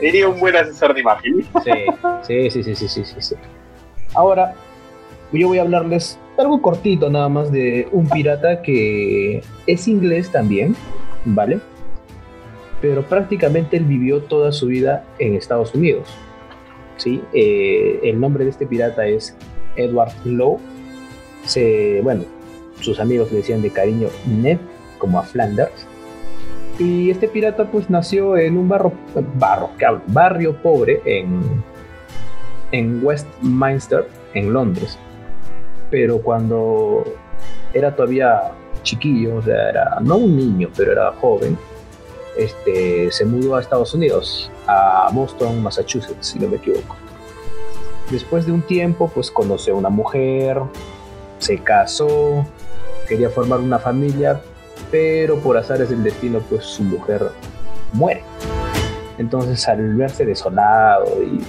Sería <laughs> un buen asesor de imagen. Sí, sí, sí, sí, sí, sí, sí. Ahora, yo voy a hablarles algo cortito nada más de un pirata que es inglés también, ¿vale? Pero prácticamente él vivió toda su vida en Estados Unidos. ¿Sí? Eh, el nombre de este pirata es Edward Lowe. Bueno, sus amigos le decían de cariño Ned, como a Flanders. Y este pirata pues nació en un barro, barro, barrio pobre en, en Westminster, en Londres. Pero cuando era todavía chiquillo, o sea, era no un niño, pero era joven, este, se mudó a Estados Unidos, a Boston, Massachusetts, si no me equivoco. Después de un tiempo, pues conoció a una mujer, se casó, quería formar una familia, pero por azares del destino, pues su mujer muere. Entonces, al verse desolado y,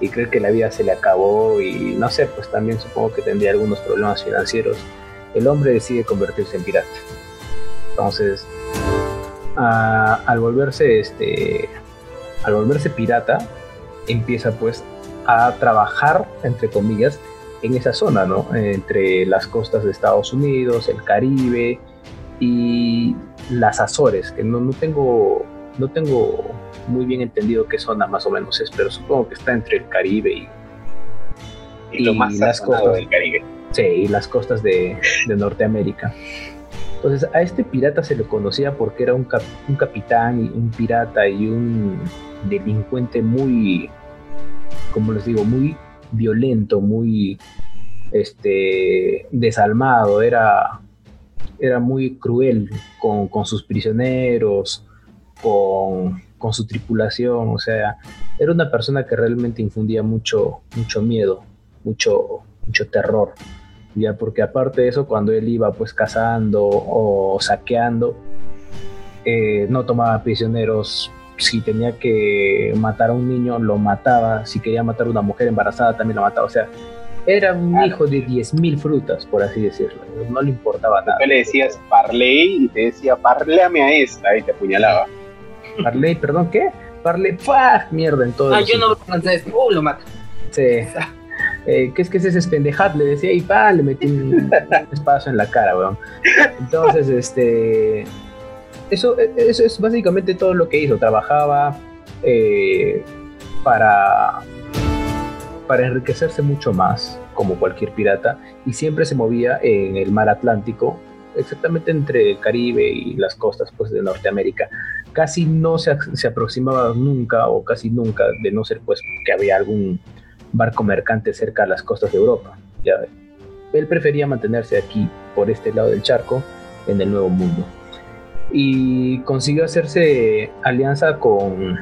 y creer que la vida se le acabó y no sé, pues también supongo que tendría algunos problemas financieros, el hombre decide convertirse en pirata. Entonces, al volverse este al volverse pirata empieza pues a trabajar entre comillas en esa zona no entre las costas de Estados Unidos el Caribe y las Azores que no, no tengo no tengo muy bien entendido qué zona más o menos es pero supongo que está entre el Caribe y, y, lo más las costas del Caribe. Sí y las costas de, de Norteamérica entonces a este pirata se le conocía porque era un, capitán, y un pirata y un delincuente muy, como les digo, muy violento, muy este, desalmado, era, era muy cruel con, con sus prisioneros, con, con, su tripulación, o sea, era una persona que realmente infundía mucho, mucho miedo, mucho, mucho terror ya porque aparte de eso, cuando él iba pues cazando o saqueando, eh, no tomaba prisioneros. Si tenía que matar a un niño, lo mataba. Si quería matar a una mujer embarazada, también lo mataba. O sea, era un hijo de 10.000 frutas, por así decirlo. No le importaba nada. Tú le decías Parley y te decía, parléame a esta y te apuñalaba. Parley, perdón, ¿qué? Parley, ¡pah! Mierda en todo. Ah, yo no, entonces, ¡uh! Lo mata. Sí. Eh, ¿qué es que es ese espendejat? Le decía y pa, le metí un, espacio en la cara, weón. Entonces, este. Eso, eso es básicamente todo lo que hizo. Trabajaba eh, para. para enriquecerse mucho más, como cualquier pirata, y siempre se movía en el mar Atlántico, exactamente entre el Caribe y las costas pues, de Norteamérica. Casi no se, se aproximaba nunca, o casi nunca, de no ser pues que había algún barco mercante cerca a las costas de Europa. Ya, él prefería mantenerse aquí, por este lado del charco, en el Nuevo Mundo. Y consiguió hacerse alianza con,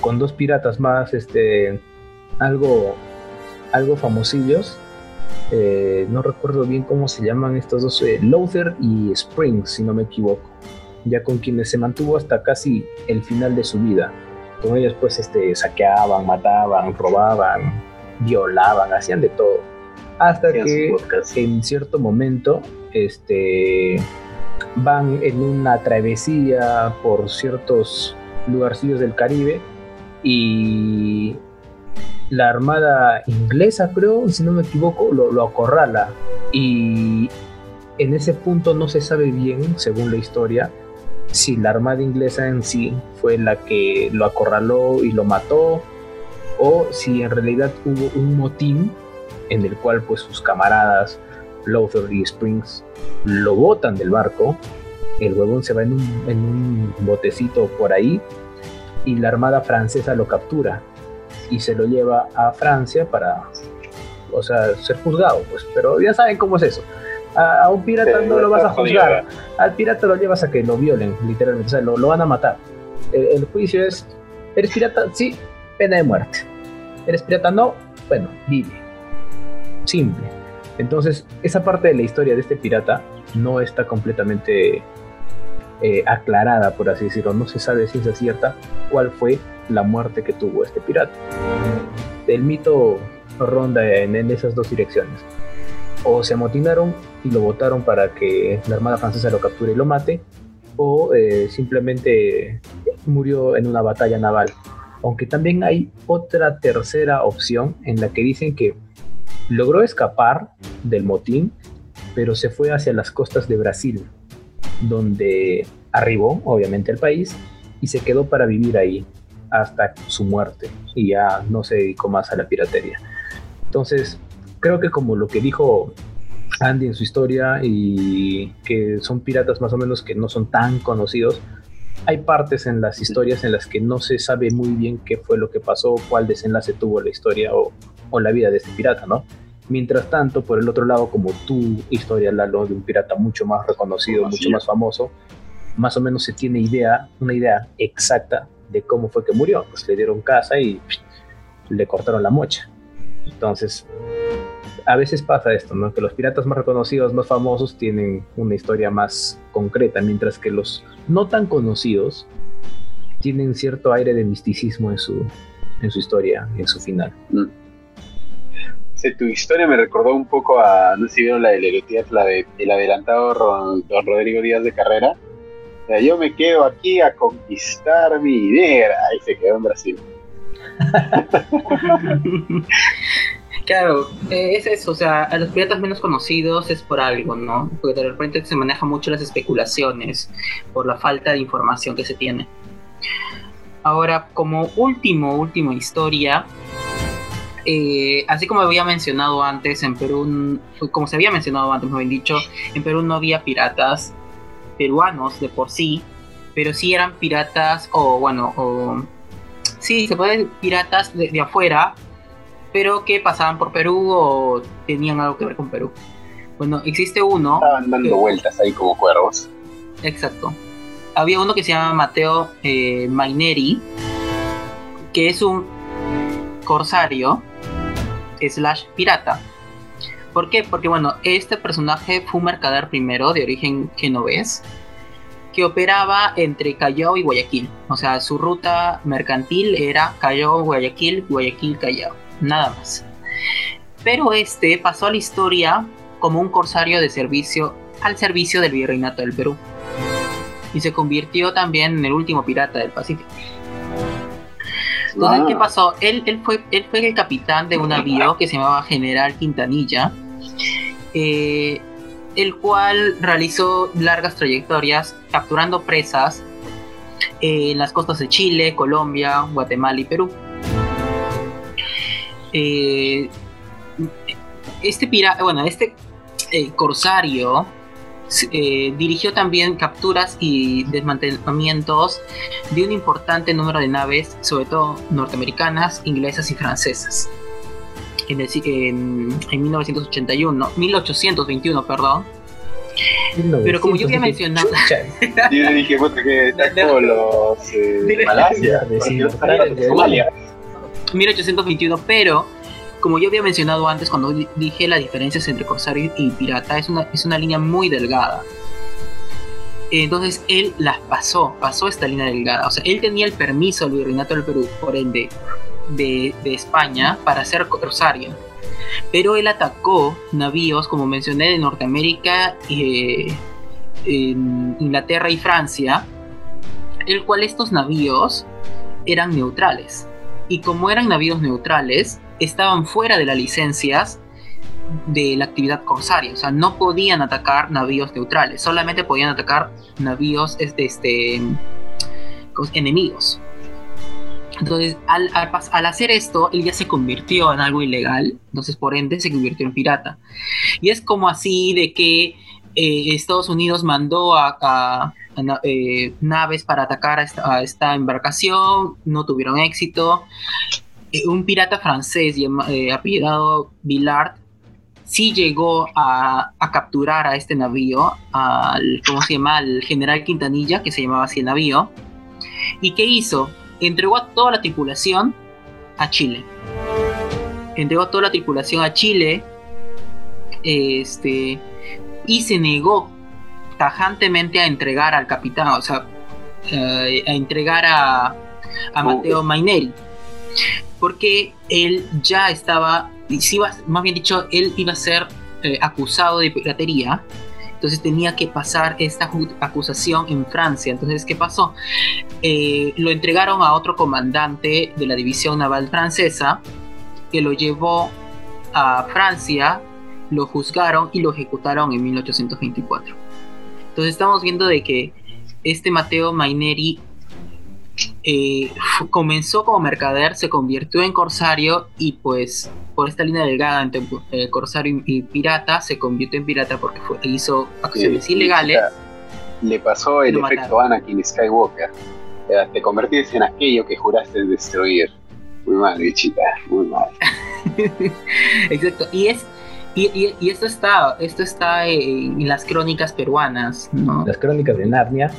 con dos piratas más, este, algo, algo famosillos. Eh, no recuerdo bien cómo se llaman estos dos, eh, y Springs, si no me equivoco, ya con quienes se mantuvo hasta casi el final de su vida. Con ellos pues este, saqueaban, mataban, robaban, violaban, hacían de todo. Hasta que en cierto momento este, van en una travesía por ciertos lugarcillos del Caribe y la armada inglesa, creo, si no me equivoco, lo, lo, acorrala. Y en ese punto no se sabe bien, según la historia, si la armada inglesa en sí fue la que lo acorraló y lo mató, o si en realidad hubo un motín en el cual pues sus camaradas Luther y Springs lo botan del barco, el huevón se va en un, en un botecito por ahí y la armada francesa lo captura y se lo lleva a Francia para, o sea, ser juzgado, pues, pero ya saben cómo es eso. A, un pirata no lo vas a juzgar, al pirata lo llevas a que lo violen, literalmente, o sea, lo, lo van a matar. El, el, juicio es, ¿eres pirata? Sí, pena de muerte. ¿Eres pirata? No, bueno, vive. Simple. Entonces, esa parte de la historia de este pirata no está completamente eh, aclarada, por así decirlo. No se sabe ciencia cierta cuál fue la muerte que tuvo este pirata. El mito ronda en, esas dos direcciones. O se amotinaron y lo votaron para que la Armada Francesa lo capture y lo mate, o eh, simplemente murió en una batalla naval. Aunque también hay otra tercera opción en la que dicen que logró escapar del motín, pero se fue hacia las costas de Brasil, donde arribó, obviamente, al país y se quedó para vivir ahí hasta su muerte y ya no se dedicó más a la piratería. Entonces, creo que como lo que dijo Andy en su historia y que son piratas más o menos que no son tan conocidos, hay partes en las historias en las que no se sabe muy bien qué fue lo que pasó, cuál desenlace tuvo la historia o, o la vida de este pirata, ¿no? Mientras tanto, por el otro lado, como tu historia, Lalo, de un pirata mucho más reconocido, mucho más famoso, más o menos se tiene idea, una idea exacta de cómo fue que murió. Pues le dieron casa y le cortaron la mocha. Entonces, a veces pasa esto, ¿no? Que los piratas más reconocidos, más famosos, tienen una historia más concreta, mientras que los no tan conocidos tienen cierto aire de misticismo en su, en su historia, en su final. Mm. tu historia me recordó un poco a, no sé si vieron la de Lerotías, la de el adelantado don Rodrigo Díaz de Carrera. O sea, yo me quedo aquí a conquistar mi idea. Ahí se quedó en Brasil. <laughs> Claro, eh, es eso, o sea, a los piratas menos conocidos es por algo, ¿no? Porque de repente se maneja mucho las especulaciones por la falta de información que se tiene. Ahora, como último, última historia, eh, así como había mencionado antes, en Perú, como se había mencionado antes, me habían dicho, en Perú no había piratas peruanos de por sí, pero sí eran piratas, o bueno, o sí, se pueden piratas de afuera, pero que pasaban por Perú o tenían algo que ver con Perú. Bueno, existe uno. Estaban dando vueltas ahí como cuervos. Exacto. Había uno que se llama Mateo eh, Maineri, que es un corsario slash pirata. ¿Por qué? Porque bueno, este personaje fue un mercader primero de origen genovés que operaba entre Callao y Guayaquil. O sea, su ruta mercantil era Callao, Guayaquil, Guayaquil, Callao nada más. Pero este pasó a la historia como un corsario de servicio al servicio del virreinato del Perú. Y se convirtió también en el último pirata del Pacífico. Entonces, ¿qué pasó? Él, él, fue, él fue el capitán de un navío que se llamaba General Quintanilla, eh, el cual realizó largas trayectorias capturando presas en las costas de Chile, Colombia, Guatemala y Perú. Eh, este pirata, bueno, este eh, corsario eh, dirigió también capturas y desmantelamientos de un importante número de naves, sobre todo norteamericanas, inglesas y francesas. En, en, en 1981, 1821, perdón. Pero como yo había mencionado. yo dije, que está <laughs> los. Eh, Malasia, 1821, pero como yo había mencionado antes cuando dije la diferencia entre corsario y pirata, es una, es una línea muy delgada. Entonces él las pasó, pasó esta línea delgada. O sea, él tenía el permiso del virreinato del Perú, por ende, de, de España para ser corsario. Pero él atacó navíos, como mencioné, de Norteamérica, eh, en Inglaterra y Francia, el cual estos navíos eran neutrales. Y como eran navíos neutrales, estaban fuera de las licencias de la actividad corsaria, o sea, no podían atacar navíos neutrales, solamente podían atacar navíos este, este enemigos. Entonces, al, hacer esto, él ya se convirtió en algo ilegal, entonces por ende se convirtió en pirata. Y es como así de que eh, Estados Unidos mandó a, eh, naves para atacar a esta, embarcación, no tuvieron éxito, eh, un pirata francés eh, Villard sí llegó a, capturar a este navío, al, ¿cómo se llama? Al general Quintanilla, que se llamaba así el navío. ¿Y qué hizo? Entregó a toda la tripulación a Chile. Entregó a toda la tripulación a Chile. Este. Y se negó tajantemente a entregar al capitán, o sea, eh, a entregar a, a Mateo Maineri porque él ya estaba, más bien dicho, él iba a ser eh, acusado de piratería, entonces tenía que pasar esta acusación en Francia. Entonces, ¿qué pasó? Eh, lo entregaron a otro comandante de la división naval francesa, que lo llevó a Francia, lo juzgaron y lo ejecutaron en 1824. Entonces estamos viendo de que este Mateo Maineri eh, comenzó como mercader, se convirtió en corsario y pues por esta línea delgada entre eh, corsario y, pirata se convirtió en pirata porque fue, hizo acciones ilegales. le pasó el efecto Anakin Skywalker. Te convertiste en aquello que juraste destruir. Muy mal, bichita, muy mal. <laughs> Exacto. Y es y, y, esto está, esto está en, las crónicas peruanas, ¿no? Las crónicas de Narnia.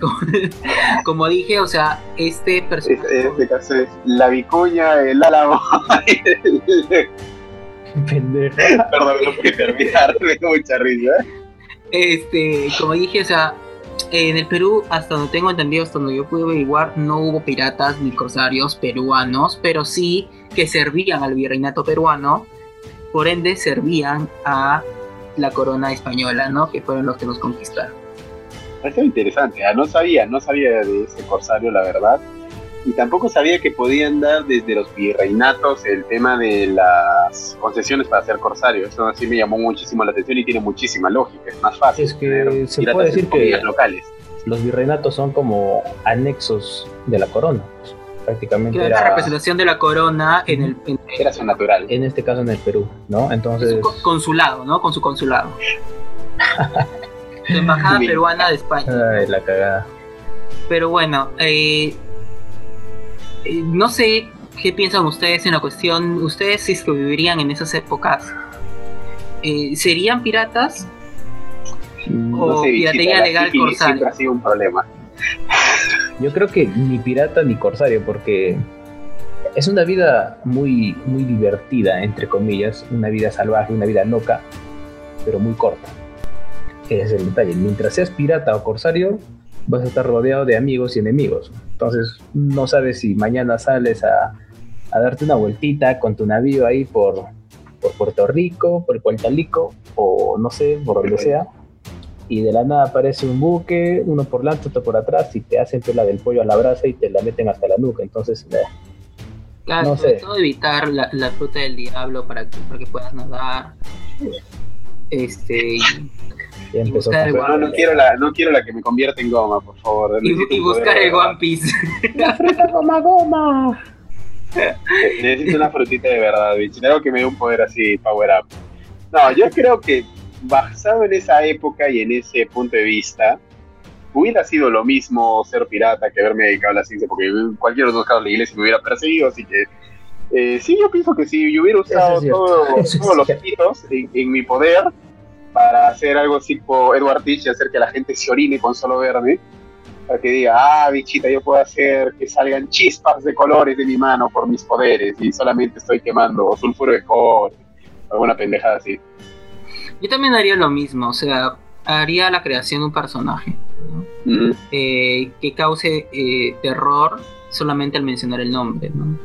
<laughs> Como, dije, o sea, este personaje. Este, este, caso es la vicuña, el álamo. <laughs> Pendejo. <laughs> Perdón, no pude terminar, me dio mucha risa. Este, como dije, o sea, en el Perú, hasta donde tengo entendido, hasta donde yo pude averiguar, no hubo piratas ni corsarios peruanos, pero sí que servían al virreinato peruano por ende servían a la corona española, ¿no? Que fueron los que nos conquistaron. Parece interesante, ¿ah? no sabía, no sabía de ese corsario, la verdad. Y tampoco sabía que podían dar desde los virreinatos el tema de las concesiones para ser corsario. Eso así me llamó muchísimo la atención y tiene muchísima lógica. Es más fácil. Es que se puede decir que locales. los virreinatos son como anexos de la corona. Prácticamente era la representación de la corona en el era su natural. en este caso en el Perú no entonces consulado no con su consulado. <laughs> La embajada peruana de España. Ay, la cagada. Pero bueno eh, eh, no sé qué piensan ustedes en la cuestión. Ustedes si es que vivirían en esas épocas eh, serían piratas o piratería legal corsario siempre ha sido un problema yo creo que ni pirata ni corsario, porque es una vida muy, muy divertida, entre comillas, una vida salvaje, una vida loca, pero muy corta. Ese es el detalle. Mientras seas pirata o corsario, vas a estar rodeado de amigos y enemigos. Entonces, no sabes si mañana sales a, darte una vueltita con tu navío ahí por, por Puerto Rico, por Puerto Rico, o no sé, por donde sea y de la nada aparece un buque, uno por delante, otro por atrás, y te hacen la del pollo a la brasa y te la meten hasta la nuca. Entonces, eh, claro, no sé. todo evitar la, fruta del diablo para que, para que puedas nadar. Este. Y, buscar no, no, quiero la, no quiero la que me convierte en goma, por favor. Y, buscar el One Piece. <laughs> la fruta goma goma. Necesito una frutita de verdad, bicho. Algo que me dé un poder así, power up. No, yo creo que basado en esa época y en ese punto de vista, hubiera sido lo mismo ser pirata que haberme dedicado a la ciencia, porque cualquier otro caso la iglesia me hubiera perseguido, así que eh, sí, yo pienso que si yo hubiera usado <laughs> todos los hitos en, mi poder para hacer algo tipo Edward Teach y hacer que la gente se orine con solo verme, para que diga, ah, bichita, yo puedo hacer que salgan chispas de colores de mi mano por mis poderes y solamente estoy quemando sulfuro de cobre, alguna pendejada así. Yo también haría lo mismo, o sea, haría la creación de un personaje eh, que cause eh, terror solamente al mencionar el nombre, ¿no?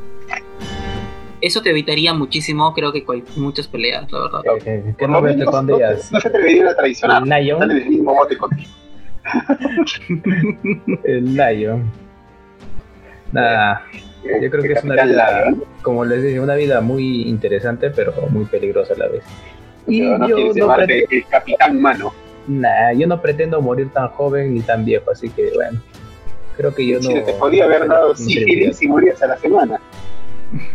Eso te evitaría muchísimo, creo que muchas peleas, la verdad. ¿Qué nombre te pondrías? No, se atrevería a traicionar. El del mismo bote contigo. el Lion. Nada. Yo creo que es una vida, como les dije, una vida muy interesante, pero muy peligrosa a la vez. Y no yo no pretendo... el capitán humano. Nah, yo no pretendo morir tan joven ni tan viejo, así que bueno. Creo que yo no. te podía haber dado sífilis y morías a la semana.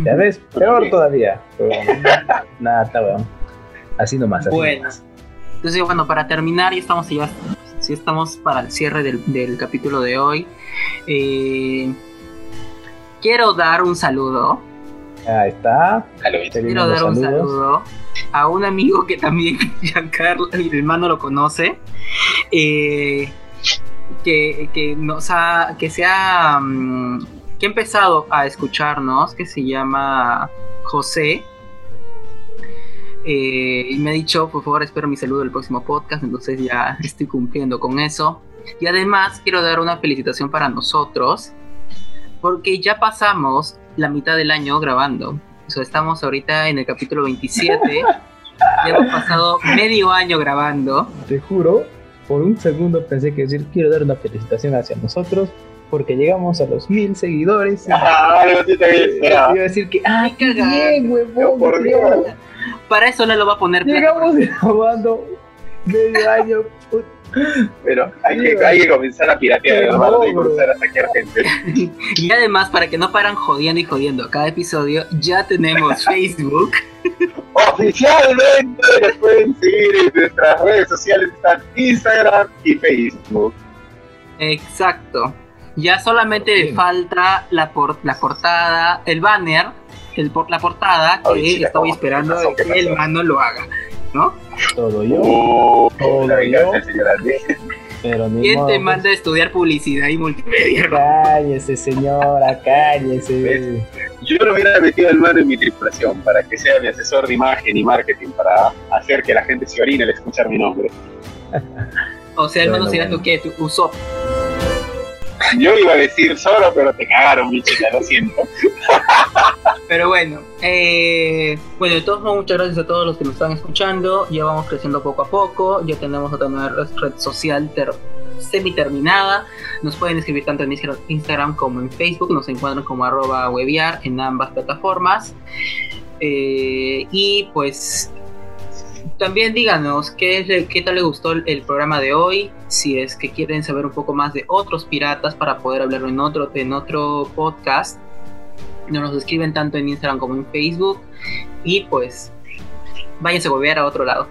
Ya ves, <laughs> peor todavía. <laughs> nada, está bueno. Así nomás. Así bueno. Entonces, bueno, para terminar, ya estamos ya, si estamos para el cierre del, del capítulo de hoy. Eh, quiero dar un saludo. Ahí está. Quiero dar un saludo a un amigo que también <laughs> Giancarlo, mi hermano lo conoce. Eh, que, que, nos ha, que se ha, mm, que ha empezado a escucharnos, que se llama José. Eh, y me ha dicho, por favor, espero mi saludo el próximo podcast, entonces ya estoy cumpliendo con eso. Y además quiero dar una felicitación para nosotros, porque ya pasamos la mitad del año grabando. O sea, estamos ahorita en el capítulo 27. ya hemos pasado medio año grabando. Te juro, por un segundo pensé que decir quiero dar una felicitación hacia nosotros porque llegamos a los mil seguidores. Ah, iba a decir que, ¡ay, qué bien, huevón! Para eso no lo va a poner. Llegamos grabando medio año. Pero hay que, hay que comenzar a piratear, hermano, y comenzar a saquear gente. Y además, para que no paran jodiendo y jodiendo cada episodio, ya tenemos <laughs> Facebook. Oficialmente nos pueden seguir en nuestras redes sociales, están Instagram y Facebook. Exacto. Ya solamente falta la, la portada, el banner, el, la portada que estoy esperando que el mano lo haga, ¿no? Todo yo. Oh, todo yo. Pero ¿Quién te manda a estudiar publicidad y multimedia? Cállese, señora, cállese. Yo no hubiera metido el mano en mi tripulación para que sea mi asesor de imagen y marketing para hacer que la gente se orine al escuchar mi nombre. o sea, el mano sería tu que tu Usopp. <laughs> Yo iba a decir solo, pero te cagaron, bichita, lo siento. <laughs> Pero bueno, eh, bueno, de todos modos, muchas gracias a todos los que nos están escuchando. Ya vamos creciendo poco a poco. Ya tenemos otra nueva red social semi terminada. Nos pueden escribir tanto en Instagram como en Facebook. Nos encuentran como arroba webiar en ambas plataformas. Eh, y pues también díganos qué, qué tal les gustó el, programa de hoy, si es que quieren saber un poco más de otros piratas para poder hablarlo en otro, en otro podcast. Nos escriben tanto en Instagram como en Facebook. Y pues váyanse a volver a otro lado.